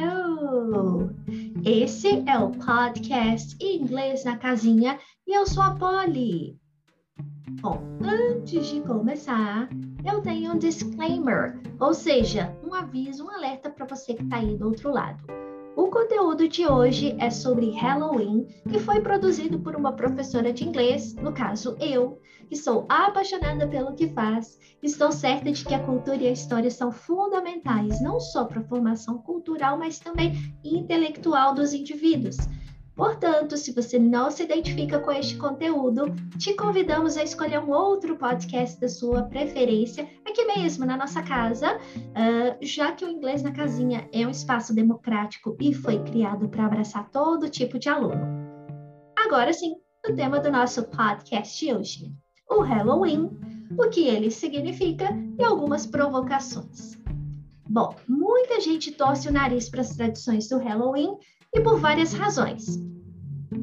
Hello! Esse é o podcast Inglês na Casinha e eu sou a Polly. Bom, antes de começar, eu tenho um disclaimer, ou seja, um aviso, um alerta para você que está aí do outro lado. O conteúdo de hoje é sobre Halloween e foi produzido por uma professora de inglês, no caso eu, que sou apaixonada pelo que faz. Estou certa de que a cultura e a história são fundamentais não só para a formação cultural, mas também intelectual dos indivíduos. Portanto, se você não se identifica com este conteúdo, te convidamos a escolher um outro podcast da sua preferência, aqui mesmo na nossa casa, uh, já que o Inglês na Casinha é um espaço democrático e foi criado para abraçar todo tipo de aluno. Agora sim, o tema do nosso podcast de hoje: o Halloween, o que ele significa e algumas provocações. Bom, muita gente torce o nariz para as tradições do Halloween e por várias razões.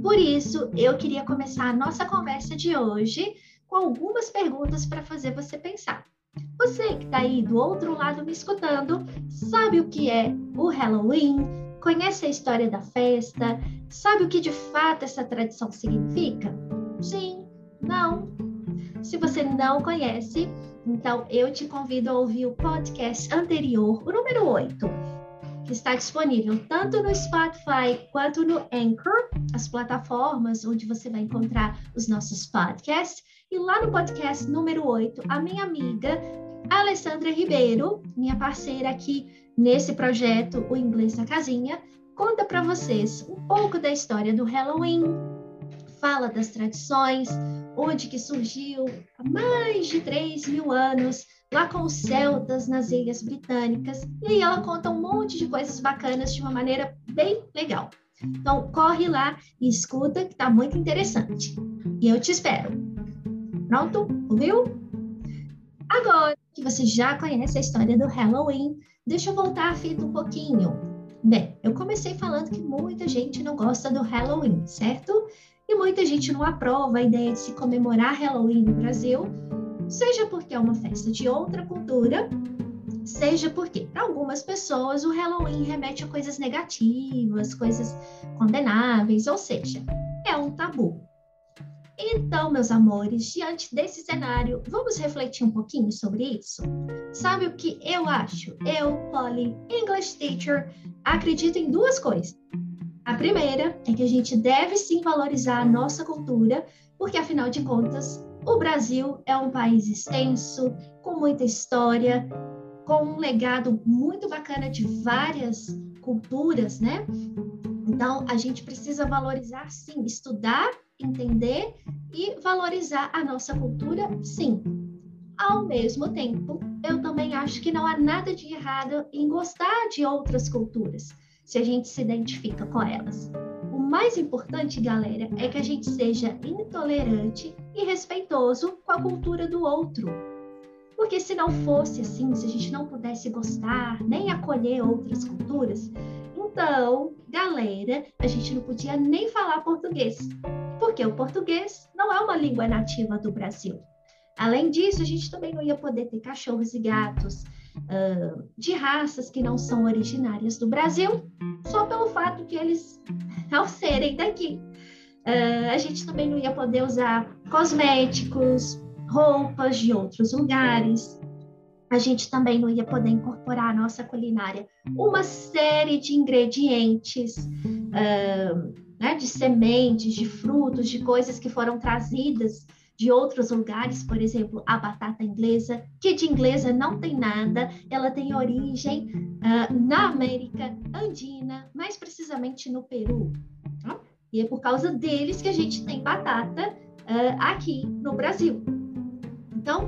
Por isso, eu queria começar a nossa conversa de hoje com algumas perguntas para fazer você pensar. Você que está aí do outro lado me escutando, sabe o que é o Halloween? Conhece a história da festa? Sabe o que de fato essa tradição significa? Sim? Não? Se você não conhece, então eu te convido a ouvir o podcast anterior, o número 8 que está disponível tanto no Spotify quanto no Anchor, as plataformas onde você vai encontrar os nossos podcasts. E lá no podcast número 8, a minha amiga Alessandra Ribeiro, minha parceira aqui nesse projeto O Inglês na Casinha, conta para vocês um pouco da história do Halloween, fala das tradições, onde que surgiu há mais de 3 mil anos, lá com os celtas nas Ilhas Britânicas. E aí ela conta um monte de coisas bacanas de uma maneira bem legal. Então, corre lá e escuta, que está muito interessante. E eu te espero. Pronto? Ouviu? Agora que você já conhece a história do Halloween, deixa eu voltar a fita um pouquinho. Bem, eu comecei falando que muita gente não gosta do Halloween, certo? E muita gente não aprova a ideia de se comemorar Halloween no Brasil, seja porque é uma festa de outra cultura, seja porque, para algumas pessoas, o Halloween remete a coisas negativas, coisas condenáveis, ou seja, é um tabu. Então, meus amores, diante desse cenário, vamos refletir um pouquinho sobre isso? Sabe o que eu acho? Eu, Polly, English teacher, acredito em duas coisas. A primeira é que a gente deve sim valorizar a nossa cultura, porque afinal de contas, o Brasil é um país extenso, com muita história, com um legado muito bacana de várias culturas, né? Então, a gente precisa valorizar, sim, estudar, entender e valorizar a nossa cultura, sim. Ao mesmo tempo, eu também acho que não há nada de errado em gostar de outras culturas, se a gente se identifica com elas mais importante, galera, é que a gente seja intolerante e respeitoso com a cultura do outro. Porque se não fosse assim, se a gente não pudesse gostar nem acolher outras culturas, então, galera, a gente não podia nem falar português. Porque o português não é uma língua nativa do Brasil. Além disso, a gente também não ia poder ter cachorros e gatos uh, de raças que não são originárias do Brasil, só pelo fato de eles não serem daqui. Uh, a gente também não ia poder usar cosméticos, roupas de outros lugares. A gente também não ia poder incorporar à nossa culinária uma série de ingredientes, uh, né, de sementes, de frutos, de coisas que foram trazidas de outros lugares, por exemplo, a batata inglesa, que de inglesa não tem nada, ela tem origem uh, na América Andina, mais precisamente no Peru. Tá? E é por causa deles que a gente tem batata uh, aqui no Brasil. Então,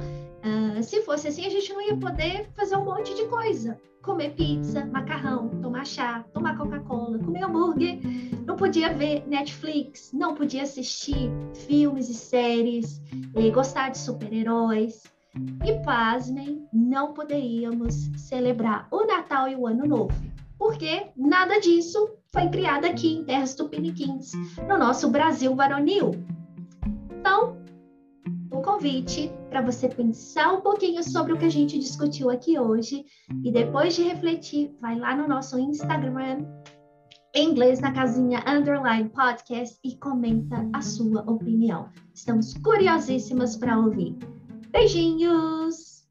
uh, se fosse assim, a gente não ia poder fazer um monte de coisa. Comer pizza, macarrão, tomar chá, tomar Coca-Cola, comer hambúrguer não podia ver Netflix, não podia assistir filmes e séries, eh, gostar de super-heróis. E pasmem, não poderíamos celebrar o Natal e o Ano Novo, porque nada disso foi criado aqui em terras tupiniquins, no nosso Brasil varonil. Então, convite para você pensar um pouquinho sobre o que a gente discutiu aqui hoje e depois de refletir, vai lá no nosso Instagram em inglês na casinha underline podcast e comenta a sua opinião. Estamos curiosíssimas para ouvir. Beijinhos!